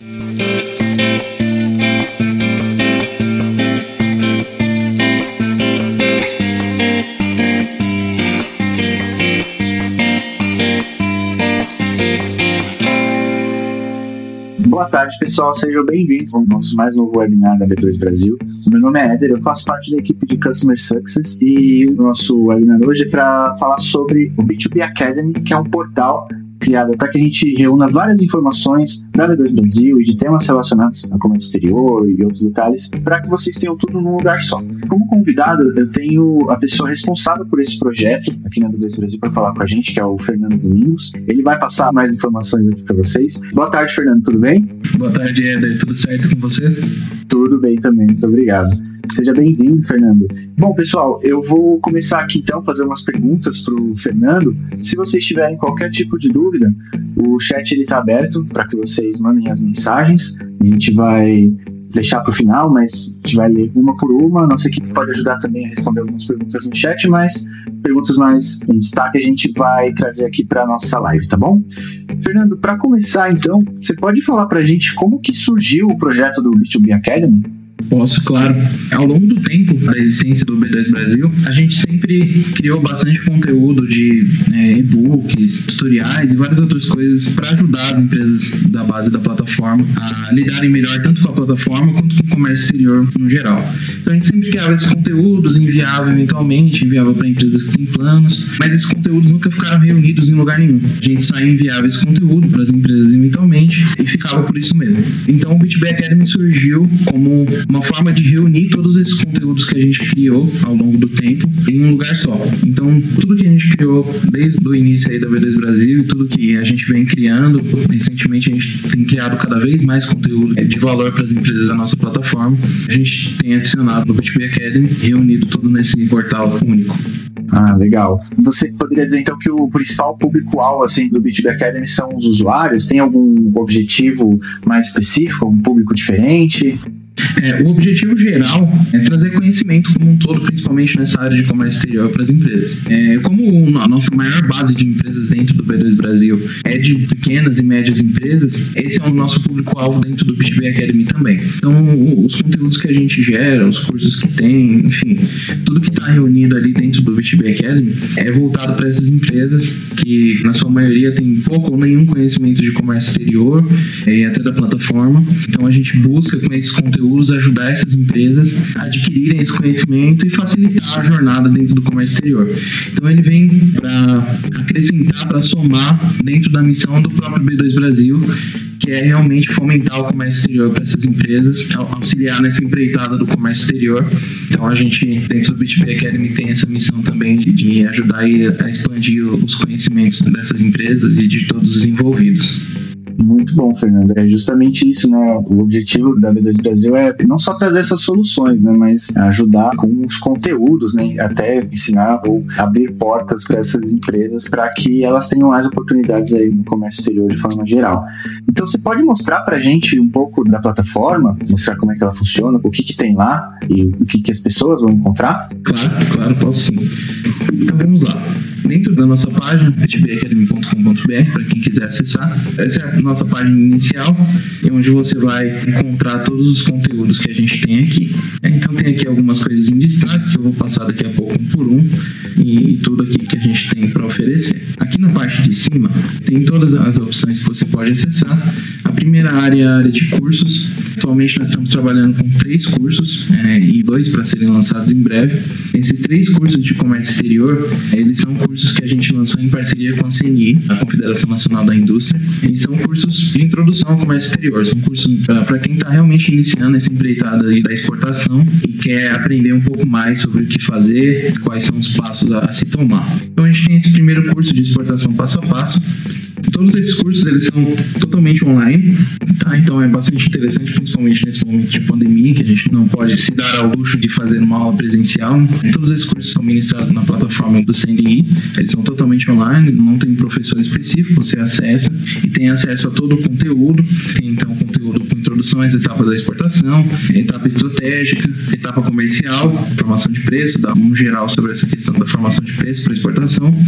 Boa tarde, pessoal. Sejam bem-vindos ao nosso mais novo webinar da B2 Brasil. Meu nome é Éder, eu faço parte da equipe de Customer Success e o nosso webinar hoje é para falar sobre o B2B Academy, que é um portal criada para que a gente reúna várias informações da B2 Brasil e de temas relacionados a comércio exterior e outros detalhes, para que vocês tenham tudo num lugar só. Como convidado, eu tenho a pessoa responsável por esse projeto aqui na B2 Brasil para falar com a gente, que é o Fernando Domingos. Ele vai passar mais informações aqui para vocês. Boa tarde, Fernando, tudo bem? Boa tarde, Eder. Tudo certo com você? Tudo bem também, muito obrigado. Seja bem-vindo, Fernando. Bom, pessoal, eu vou começar aqui então fazer umas perguntas para o Fernando. Se vocês tiverem qualquer tipo de dúvida, o chat está aberto para que vocês mandem as mensagens. A gente vai deixar para o final, mas a gente vai ler uma por uma. Nossa equipe pode ajudar também a responder algumas perguntas no chat, mas perguntas mais em destaque a gente vai trazer aqui para nossa live, tá bom? Fernando, para começar então, você pode falar para a gente como que surgiu o projeto do B2B Academy? Posso, claro. Ao longo do tempo da existência do B2 Brasil, a gente sempre criou bastante conteúdo de é, e-books, tutoriais e várias outras coisas para ajudar as empresas da base da plataforma a lidarem melhor tanto com a plataforma quanto com o comércio exterior no geral. Então a gente sempre criava esses conteúdos, enviava eventualmente, enviava para empresas que têm planos, mas esses conteúdos nunca ficaram reunidos em lugar nenhum. A gente só enviava esse conteúdo para as empresas eventualmente e ficava por isso mesmo. Então o B2B Academy surgiu como uma forma de reunir todos esses conteúdos que a gente criou ao longo do tempo em um lugar só. Então, tudo que a gente criou desde o início aí da B2 Brasil e tudo que a gente vem criando, recentemente a gente tem criado cada vez mais conteúdo de valor para as empresas da nossa plataforma. A gente tem adicionado no B2B Academy, reunido tudo nesse portal único. Ah, legal. Você poderia dizer então que o principal público-alvo assim, do B2B Academy são os usuários? Tem algum objetivo mais específico, um público diferente? É, o objetivo geral é trazer conhecimento como um todo, principalmente nessa área de comércio exterior para as empresas. É, como a nossa maior base de empresas dentro do B2 Brasil é de pequenas e médias empresas, esse é o nosso público-alvo dentro do B2B Academy também. Então, os conteúdos que a gente gera, os cursos que tem, enfim, tudo que está reunido ali dentro do B2B Academy é voltado para essas empresas que, na sua maioria, tem pouco ou nenhum conhecimento de comércio exterior é, e até da plataforma. Então, a gente busca com esses conteúdos conteúdos ajudar essas empresas a adquirirem esse conhecimento e facilitar a jornada dentro do comércio exterior. Então ele vem para acrescentar, para somar dentro da missão do próprio B2 Brasil, que é realmente fomentar o comércio exterior para essas empresas, auxiliar nessa empreitada do comércio exterior. Então a gente, dentro do B2B Academy, tem essa missão também de, de ajudar a expandir os conhecimentos dessas empresas e de todos os envolvidos. Muito bom, Fernando. É justamente isso, né? O objetivo da B2 Brasil é não só trazer essas soluções, né? Mas ajudar com os conteúdos, né? Até ensinar ou abrir portas para essas empresas para que elas tenham mais oportunidades aí no comércio exterior de forma geral. Então, você pode mostrar para a gente um pouco da plataforma, mostrar como é que ela funciona, o que, que tem lá e o que, que as pessoas vão encontrar? Claro, claro, posso sim. Então, vamos lá dentro da nossa página, htbacademy.com.br, para quem quiser acessar. Essa é a nossa página inicial, onde você vai encontrar todos os conteúdos que a gente tem aqui. Então tem aqui algumas coisas em destaque, que eu vou passar daqui a pouco um por um, e, tudo aqui que a gente tem para oferecer. Aqui na parte de cima, tem todas as opções que você pode acessar. A primeira área é a área de cursos. Atualmente nós estamos trabalhando com três cursos é, e dois para serem lançados em breve. Esses três cursos de comércio exterior, eles são cursos que a gente lançou em parceria com a CNI, a Confederação Nacional da Indústria, e são cursos de introdução ao comércio exterior. São cursos para quem está realmente iniciando essa empreitada da exportação e quer aprender um pouco mais sobre o que fazer, quais são os passos a se tomar. Então a gente tem esse primeiro curso de exportação passo a passo, Todos esses cursos eles são totalmente online, tá? Então é bastante interessante, principalmente nesse momento de pandemia, que a gente não pode se dar ao luxo de fazer uma aula presencial. Todos esses cursos são ministrados na plataforma do CNI, eles são totalmente online, não tem professor específico, você acessa e tem acesso a todo o conteúdo. Tem então conteúdo às etapas da exportação, etapa estratégica, etapa comercial, formação de preço, dá um geral sobre essa questão da formação de preço para exportação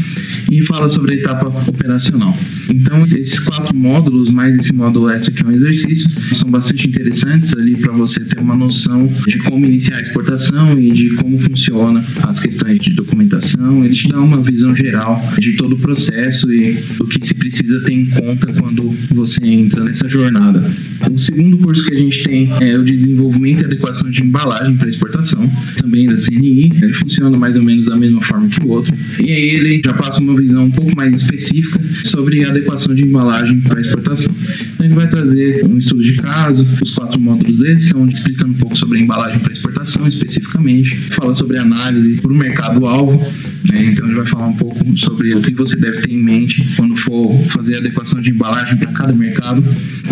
e fala sobre a etapa operacional. Então, esses quatro módulos, mais esse módulo extra que é um exercício, são bastante interessantes ali para você ter uma noção de como iniciar a exportação e de como funciona as questões de documentação. Ele te dá uma visão geral de todo o processo e do que se precisa ter em conta quando você entra nessa jornada. O segundo curso que a gente tem é o de desenvolvimento e adequação de embalagem para exportação, também da CNI. Ele funciona mais ou menos da mesma forma que o outro. E aí ele já passa uma visão um pouco mais específica sobre adequação de embalagem para exportação. Então ele vai trazer um estudo de caso, os quatro módulos dele são explicando um pouco sobre a embalagem para exportação especificamente, fala sobre análise para o mercado-alvo, né? então ele vai falar um pouco sobre o que você deve ter em mente quando for fazer adequação de embalagem para cada mercado.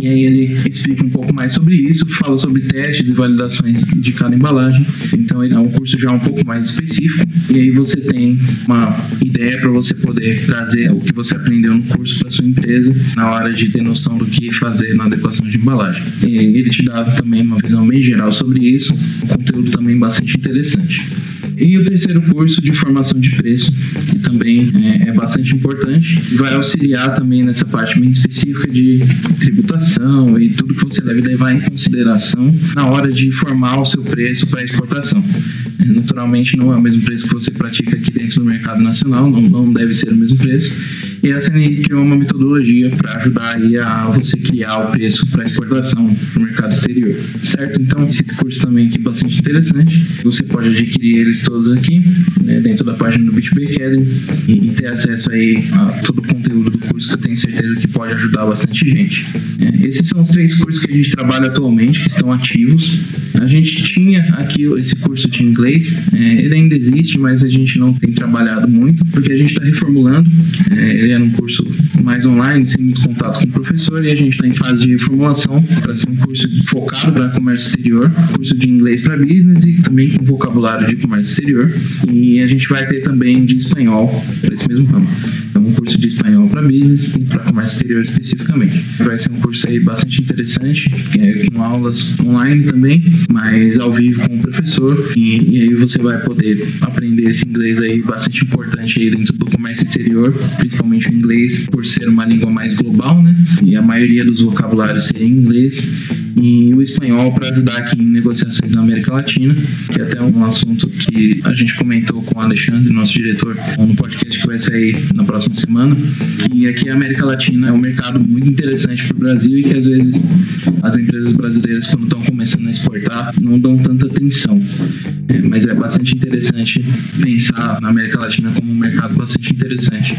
E aí ele explica um pouco mais sobre isso, fala sobre testes e validações de cada embalagem. Então é um curso já um pouco mais específico. E aí você tem uma ideia para você poder trazer o que você aprendeu no curso para sua empresa na hora de ter noção do que fazer na adequação de embalagem. E ele te dá também uma visão bem geral sobre isso, um conteúdo também bastante interessante. E o terceiro curso de formação de preço, que também é, é bastante importante, vai auxiliar também nessa parte bem específica de tributação e tudo que você deve levar em consideração na hora de formar o seu preço para exportação. É, naturalmente não é o mesmo preço que você pratica aqui dentro do mercado nacional, não, não deve ser o mesmo preço. E a CNI criou uma metodologia para ajudar a você criar o preço para exportação no mercado exterior, certo? Então esse curso também aqui é bastante interessante. Você pode adquirir eles todos aqui, né, dentro da página do B2B Academy e, ter acesso aí a todo o conteúdo do curso que eu tenho certeza que pode ajudar bastante gente. É, esses são os três cursos que a gente trabalha atualmente, que estão ativos. A gente tinha aqui esse curso de inglês, é, ele ainda existe, mas a gente não tem trabalhado muito, porque a gente está reformulando. É, ele era um curso mais online, sem muito contato com o professor, e a gente está em fase de reformulação para ser um curso focado para comércio exterior, curso de inglês para business e também com vocabulário de comércio exterior. E a gente vai ter também de espanhol para esse mesmo ramo. Então, um curso de espanhol para business e para comércio exterior especificamente. Vai ser um curso aí bastante interessante, é, com aulas online também, mas ao vivo com o professor. E, e aí você vai poder aprender esse inglês aí bastante importante aí dentro do comércio exterior, principalmente o inglês, por ser uma língua mais global, né? E a maioria dos vocabulários serem em inglês e o espanhol para ajudar aqui em negociações na América Latina, que é até um assunto que a gente comentou com o Alexandre, nosso diretor, no podcast que vai sair na próxima semana. E aqui a América Latina é um mercado muito interessante para o Brasil e que às vezes as empresas brasileiras, quando estão começando a exportar, não dão tanta atenção. É, mas é bastante interessante pensar na América Latina como um mercado bastante interessante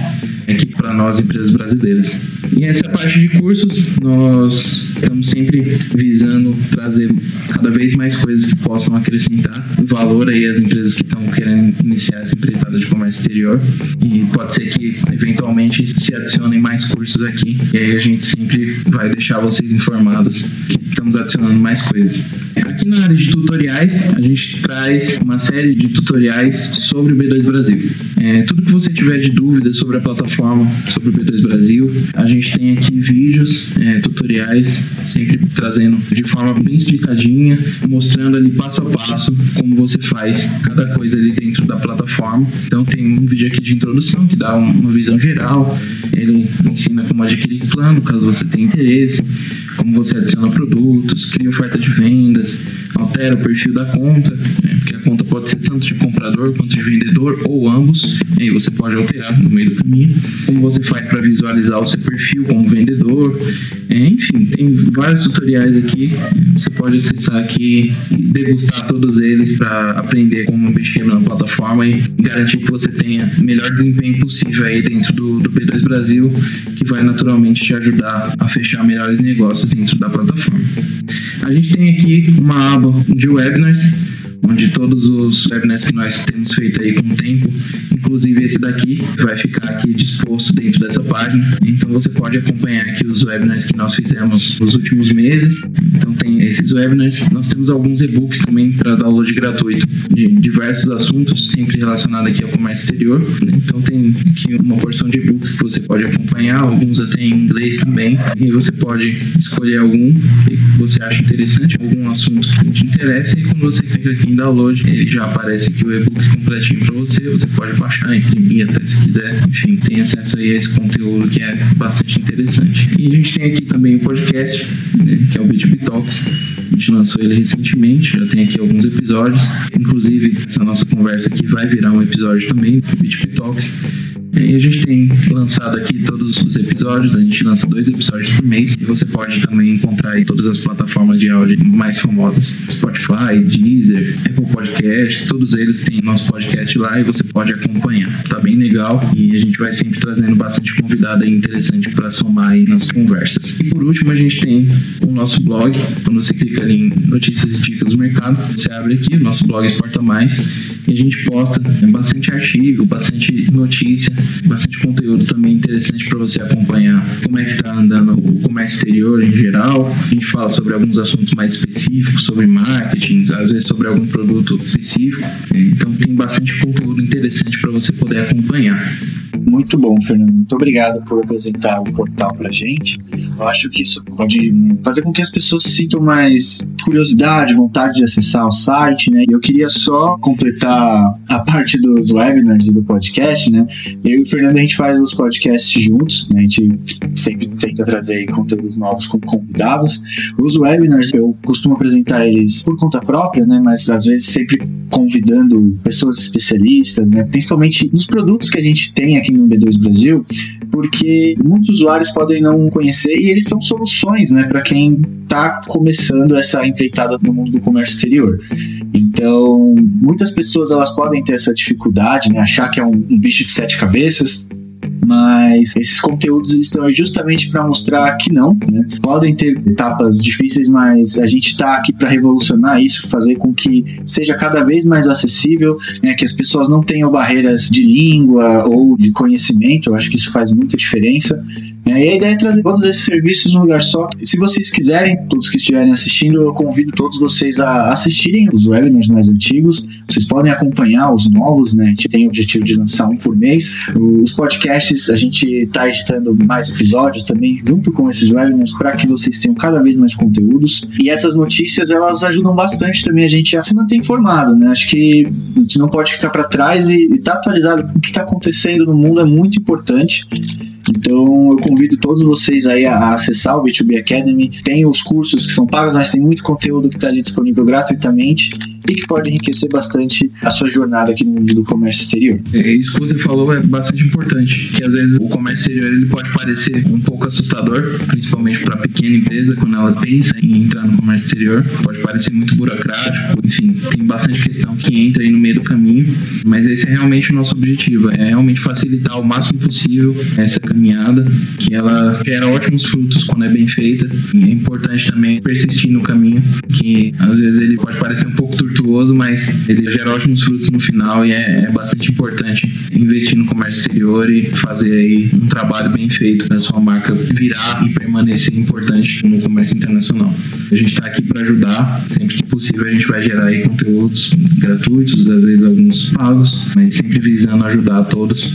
aqui para nós, empresas brasileiras. E essa parte de cursos, nós estamos sempre visando trazer cada vez mais coisas que possam acrescentar valor aí às empresas que estão querendo iniciar essa empreitada de comércio exterior. E pode ser que eventualmente se adicionem mais cursos aqui. E aí a gente sempre vai deixar vocês informados que estamos adicionando mais coisas. Aqui na área de tutoriais, a gente traz uma série de tutoriais sobre o B2 Brasil. É, tudo que você tiver de dúvidas sobre a plataforma, sobre o B2 Brasil, a gente tem aqui vídeos, é, tutoriais, sempre trazendo de forma bem explicadinha, mostrando ali passo a passo como você faz cada coisa ali dentro da plataforma. Então tem um vídeo aqui de introdução que dá uma visão geral, ele ensina como adquirir plano, caso você tenha interesse, como você adiciona produtos, cria oferta de vendas, altera o perfil da conta, né, porque a conta pode ser tanto de comprador quanto de vendedor ou ambos, e aí você pode alterar no meio do caminho. Como você faz para visualizar o seu perfil como vendedor, é, enfim, tem vários tutoriais aqui. Você pode acessar aqui degustar todos eles para aprender como mexer na plataforma e garantir que você tenha o melhor desempenho possível aí dentro do, do P2 Brasil, que vai naturalmente te ajudar a fechar melhores negócios dentro da plataforma. A gente tem aqui uma aba de webinars, onde todos os webinars que nós temos feito aí com o tempo, inclusive esse daqui, vai ficar aqui disposto dentro dessa página. Então você pode acompanhar aqui os webinars que nós fizemos nos últimos meses. Então tem esses webinars. Nós temos alguns e-books também para download gratuito de diversos assuntos, sempre relacionado aqui ao comércio exterior. Então tem aqui uma porção de e-books que você pode acompanhar, alguns até em inglês também. E você pode escolher algum e você acha interessante, algum assunto que te interessa, e quando você clica aqui em download, ele já aparece aqui o e-book completinho para você, você pode baixar, imprimir até se quiser, enfim, tem acesso aí a esse conteúdo que é bastante interessante. E a gente tem aqui também o podcast, né, que é o B2B Talks, a gente lançou ele recentemente, já tem aqui alguns episódios, inclusive essa nossa conversa aqui vai virar um episódio também do B2B Talks, e a gente tem lançado aqui todos os episódios, a gente lança dois episódios por mês e você pode também encontrar em todas as plataformas de áudio mais famosas, Spotify, Deezer, Apple Podcasts, todos eles têm nosso podcast lá e você pode acompanhar. Tá bem legal e a gente vai sempre trazendo bastante convidado interessante para somar aí nas conversas. E por último, a gente tem o nosso blog, quando você clica ali em notícias e dicas do mercado, você abre aqui o nosso blog Exporta Mais e a gente posta bastante artigo, bastante notícia bastante conteúdo também interessante para você acompanhar como é que está andando o comércio exterior em geral. A gente fala sobre alguns assuntos mais específicos, sobre marketing, às vezes sobre algum produto específico. Então tem bastante conteúdo interessante para você poder acompanhar. Muito bom, Fernando. Muito obrigado por apresentar o portal para gente. Eu acho que isso pode fazer com que as pessoas sintam mais curiosidade, vontade de acessar o site, né? Eu queria só completar a parte dos webinars e do podcast, né? Eu e o Fernando a gente faz os podcasts juntos, né? A gente sempre tenta trazer conteúdos novos com convidados. Os webinars eu costumo apresentar eles por conta própria, né? Mas às vezes sempre convidando pessoas especialistas, né? Principalmente nos produtos que a gente tem aqui no B2 Brasil, porque muitos usuários podem não conhecer e eles são soluções, né, para quem está começando essa empreitada no mundo do comércio exterior. Então, muitas pessoas elas podem ter essa dificuldade, né, achar que é um, um bicho de sete cabeças, mas esses conteúdos estão aí justamente para mostrar que não, né? podem ter etapas difíceis, mas a gente está aqui para revolucionar isso, fazer com que seja cada vez mais acessível, né? que as pessoas não tenham barreiras de língua ou de conhecimento, eu acho que isso faz muita diferença. E a ideia é trazer todos esses serviços num lugar só. Se vocês quiserem, todos que estiverem assistindo, eu convido todos vocês a assistirem os webinars mais antigos. Vocês podem acompanhar os novos, né? A gente tem o objetivo de lançar um por mês. Os podcasts, a gente está editando mais episódios também, junto com esses webinars, para que vocês tenham cada vez mais conteúdos. E essas notícias, elas ajudam bastante também a gente a se manter informado, né? Acho que a gente não pode ficar para trás e estar tá atualizado com o que está acontecendo no mundo é muito importante. Então eu convido todos vocês aí a, acessar o B2B Academy. Tem os cursos que são pagos, mas tem muito conteúdo que está ali disponível gratuitamente e que pode enriquecer bastante a sua jornada aqui no mundo do comércio exterior. É, isso que você falou é bastante importante, que às vezes o comércio exterior ele pode parecer um pouco assustador, principalmente para pequena empresa quando ela pensa em entrar no comércio exterior, pode parecer muito burocrático, enfim, tem bastante questão que entra aí no meio do caminho, mas esse é realmente o nosso objetivo, é realmente facilitar o máximo possível essa caminhada, que ela gera ótimos frutos quando é bem feita. E é importante também persistir no caminho, que às vezes ele pode parecer um pouco tortuoso, mas ele gera ótimos frutos no final e é, é bastante importante investir no comércio exterior e fazer aí um trabalho bem feito para sua marca virar e permanecer importante no comércio internacional. A gente está aqui para ajudar, sempre que possível a gente vai gerar aí conteúdos gratuitos, às vezes alguns pagos, mas sempre visando ajudar todos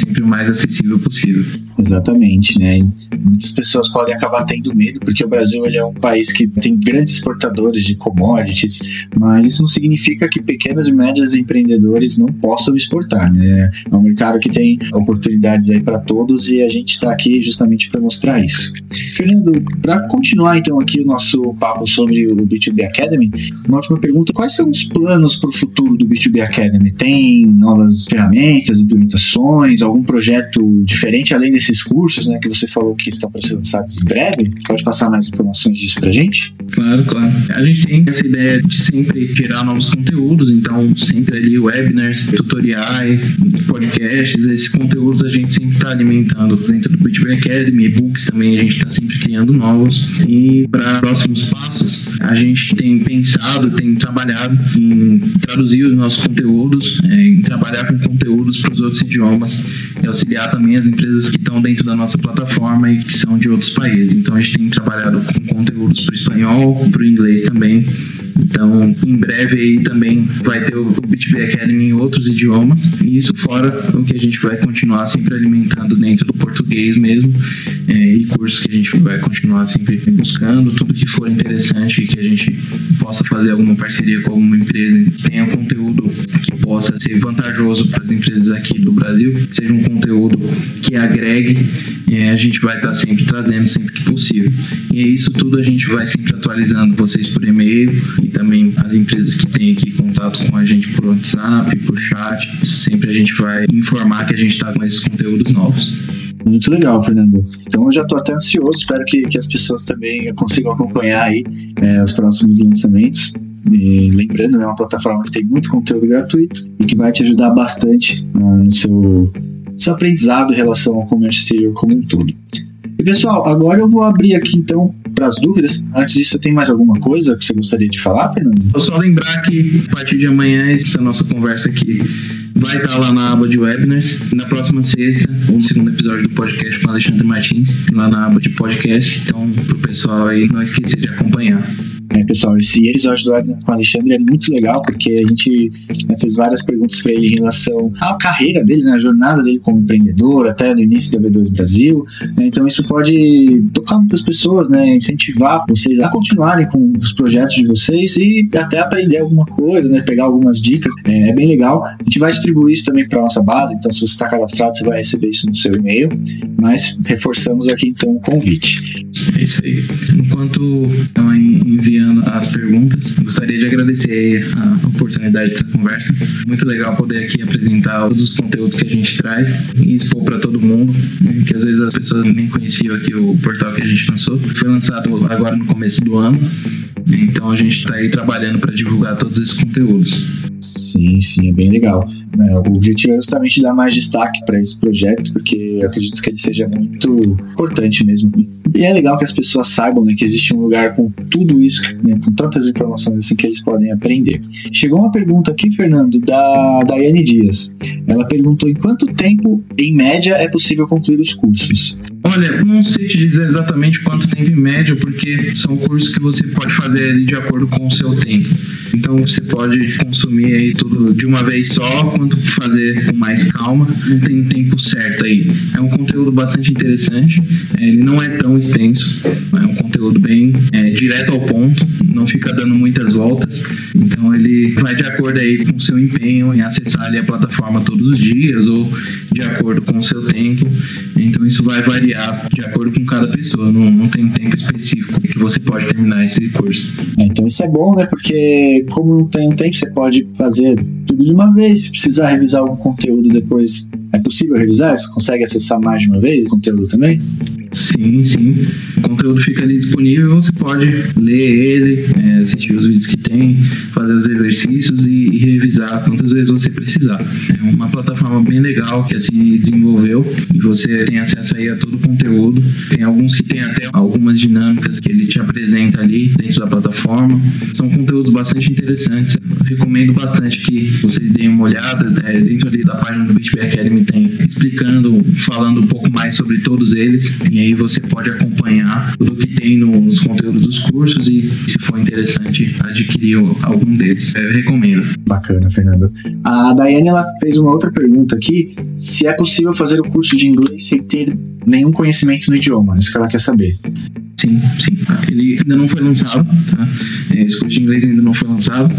sempre o mais acessível possível. Exatamente, né? Muitas pessoas podem acabar tendo medo, porque o Brasil ele é um país que tem grandes exportadores de commodities, mas isso não significa que pequenos e médios empreendedores não possam exportar, né? É um mercado que tem oportunidades aí para todos e a gente está aqui justamente para mostrar isso. Fernando, para continuar então aqui o nosso papo sobre o B2B Academy, uma última pergunta: quais são os planos para o futuro do B2B Academy? Tem novas ferramentas, implementações, algum projeto diferente além desses cursos, né, que você falou que estão para ser lançados em breve? Pode passar mais informações disso para a gente? Claro, claro. A gente tem essa ideia de sempre gerar novos conteúdos, então sempre ali webinars, tutoriais, podcasts, esses conteúdos a gente sempre está alimentando dentro do B2B Academy, e-books também a gente está sempre criando novos. E para próximos passos, a gente tem pensado, tem trabalhado em traduzir os nossos conteúdos, é, em trabalhar com conteúdos para os outros idiomas e auxiliar também as empresas que estão dentro da nossa plataforma e que são de outros países. Então a gente tem trabalhado com conteúdos para o espanhol, para o inglês também Então, em breve aí também vai ter o B2B Academy em outros idiomas, e isso fora o que a gente vai continuar sempre alimentando dentro do português mesmo, é, e cursos que a gente vai continuar sempre buscando, tudo que for interessante que a gente possa fazer alguma parceria com alguma empresa, tenha conteúdo que possa ser vantajoso para as empresas aqui do Brasil, seja um conteúdo que agregue, é, a gente vai estar sempre trazendo sempre que possível. E isso tudo a gente vai sempre atualizando vocês por e-mail também as empresas que têm aqui contato com a gente por WhatsApp, por chat. Sempre a gente vai informar que a gente está com esses conteúdos novos. Muito legal, Fernando. Então eu já estou até ansioso, espero que, que as pessoas também consigam acompanhar aí é, os próximos lançamentos. E lembrando, é uma plataforma que tem muito conteúdo gratuito e que vai te ajudar bastante uh, no seu, seu aprendizado em relação ao comércio exterior como um todo. E pessoal, agora eu vou abrir aqui então para as dúvidas. Antes disso, tem mais alguma coisa que você gostaria de falar, Fernando? Só lembrar que a partir de amanhã, essa nossa conversa aqui vai estar lá na aba de webinars. Na próxima sexta, o segundo episódio do podcast com Alexandre Martins, lá na aba de podcast. Então, para o pessoal aí, não esqueça de acompanhar. É, pessoal, esse episódio do Webinar com o Alexandre é muito legal, porque a gente né, fez várias perguntas para ele em relação à carreira dele, na né, jornada dele como empreendedor, até no início da B2 Brasil. Né, então, isso pode tocar muitas pessoas, né, incentivar vocês a continuarem com os projetos de vocês e até aprender alguma coisa, né, pegar algumas dicas. É, é bem legal. A gente vai distribuir isso também para nossa base, então, se você está cadastrado, você vai receber isso no seu e-mail. Mas reforçamos aqui então o convite. É isso aí. Enquanto estão enviando as perguntas, gostaria de agradecer a oportunidade dessa conversa. Muito legal poder aqui apresentar todos os conteúdos que a gente traz e expor para todo mundo, né, que às vezes as pessoas nem conheciam aqui o portal que a gente lançou. Foi lançado agora no começo do ano, então a gente está aí trabalhando para divulgar todos esses conteúdos. Sim, sim, é bem legal. É, o objetivo é justamente dar mais destaque para esse projeto, porque eu acredito que ele seja muito importante mesmo. E é legal que as pessoas saibam né, que existe um lugar com tudo isso, né, com tantas informações assim que eles podem aprender. Chegou uma pergunta aqui, Fernando, da Daiane Dias. Ela perguntou em quanto tempo, em média, é possível concluir os cursos. Olha, não sei te dizer exatamente quanto tempo em média, porque são cursos que você pode fazer de acordo com o seu tempo. Então você pode consumir aí tudo de uma vez só, quanto fazer com mais calma. Não tem um tempo certo aí. É um conteúdo bastante interessante. É, ele não é tão extenso. É um conteúdo bem é, direto ao ponto. Não fica dando muitas voltas. Então ele vai de acordo aí com o seu empenho em acessar ali a plataforma todos os dias ou de acordo com o seu tempo. Então isso vai variar de acordo com cada pessoa. Não, não tem um tempo específico que você pode terminar esse curso. É, então isso é bom, né? Porque como não tem um tempo, você pode fazer tudo de uma vez. Se precisar revisar algum conteúdo depois, é possível revisar? Você consegue acessar mais de uma vez o conteúdo também? Sim, sim. O conteúdo fica ali disponível, você pode ler ele, assistir os vídeos que tem, fazer os exercícios e, e, revisar quantas vezes você precisar. É uma plataforma bem legal que assim desenvolveu e você tem acesso aí a todo o conteúdo. Tem alguns que tem até algumas dinâmicas que ele te apresenta ali dentro da plataforma. São conteúdos bastante interessantes. Recomendo bastante que vocês deem uma olhada. É, dentro ali da página do BitB Academy tem explicando, falando um pouco mais sobre todos eles. E aí você pode acompanhar tudo que tem nos conteúdos dos cursos e, se for interessante, adquirir algum deles. Eu recomendo. Bacana, Fernando. A Daiane ela fez uma outra pergunta aqui: se é possível fazer o curso de inglês sem ter nenhum conhecimento no idioma. Isso que ela quer saber. Sim, sim. Ele ainda não foi lançado, tá? É, esse curso de inglês ainda não foi lançado.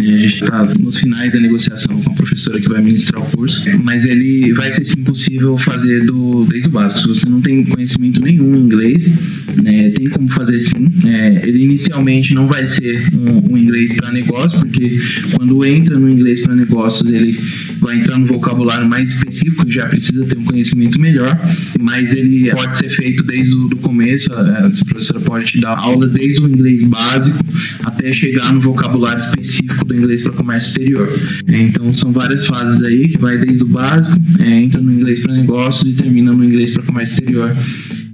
É, a gente está nos finais da negociação com a professora que vai ministrar o curso, mas ele vai ser sim possível fazer do, desde o básico. Se você não tem conhecimento nenhum em inglês, né, tem como fazer sim. É, ele inicialmente não vai ser um, um inglês para negócio, porque quando entra no inglês para negócios, ele vai entrar no vocabulário mais específico, já precisa ter um conhecimento melhor, mas ele pode ser feito desde o começo. A, a professora pode te dar aulas desde o inglês básico até chegar no vocabulário específico do inglês para comércio exterior. Então são várias fases aí, que vai desde o básico, é, entra no inglês para negócios e termina no inglês para comércio exterior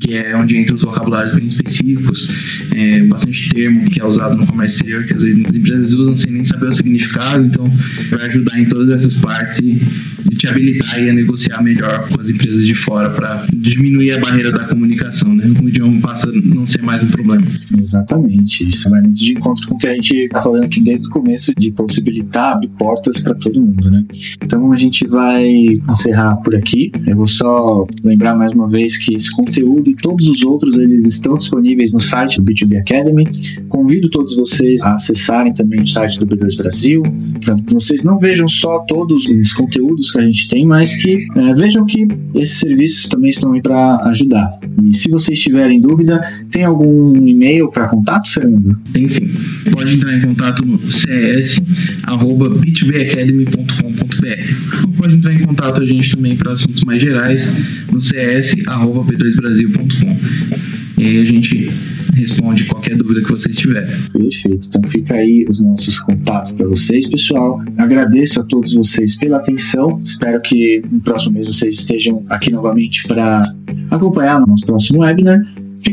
que é onde entra os vocabulários bem específicos, é, bastante termo que é usado no comércio exterior, que às vezes as empresas usam sem nem saber o significado, então vai ajudar em todas essas partes e, e te habilitar a negociar melhor com as empresas de fora para diminuir a barreira da comunicação. Né? O idioma passa não ser mais um problema. Exatamente. Isso vai muito de encontro com o que a gente está falando aqui desde o começo de possibilitar abrir portas para todo mundo, né? Então a gente vai encerrar por aqui. Eu vou só lembrar mais uma vez que esse conteúdo e todos os outros eles estão disponíveis no site do B2B Academy. Convido todos vocês a acessarem também o site do B2 Brasil, para que vocês não vejam só todos os conteúdos que a gente tem, mas que é, vejam que esses serviços também estão aí para ajudar. E se vocês tiverem dúvida, tem algum e-mail para contato, Fernando? Enfim, pode entrar em contato no cs.b2bacademy.com.br ou pode entrar em contato a gente também para assuntos mais gerais no cs.b2brasil.com. E aí a gente responde qualquer dúvida que vocês tiverem. Perfeito. Então fica aí os nossos contatos para vocês, pessoal. Agradeço a todos vocês pela atenção. Espero que no próximo mês vocês estejam aqui novamente para acompanhar o nosso próximo webinar.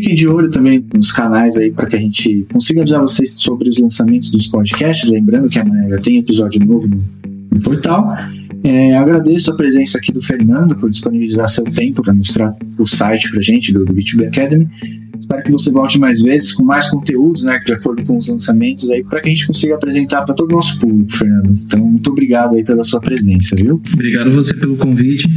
Fiquem de olho também nos canais aí para que a gente consiga avisar vocês sobre os lançamentos dos podcasts. Lembrando que amanhã já tem episódio novo no, no portal. É, agradeço a presença aqui do Fernando por disponibilizar seu tempo para mostrar o site para gente do, do B2B Academy. Espero que você volte mais vezes com mais conteúdos, né, de acordo com os lançamentos aí, para que a gente consiga apresentar para todo o nosso público, Fernando. Então, muito obrigado aí pela sua presença, viu? Obrigado você pelo convite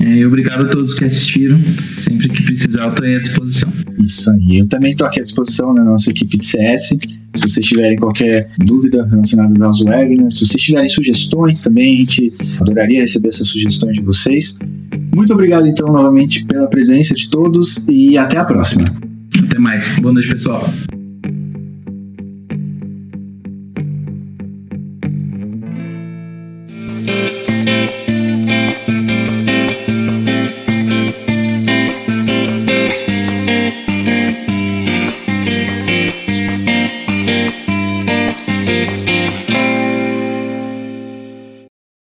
é, e obrigado a todos que assistiram. Sempre que eu estou aí à disposição. Isso aí. Eu também estou aqui à disposição na nossa equipe de CS. Se vocês tiverem qualquer dúvida relacionada aos webinars, se vocês tiverem sugestões também, a gente adoraria receber essas sugestões de vocês. Muito obrigado, então, novamente pela presença de todos e até a próxima. Até mais. Boa noite, pessoal.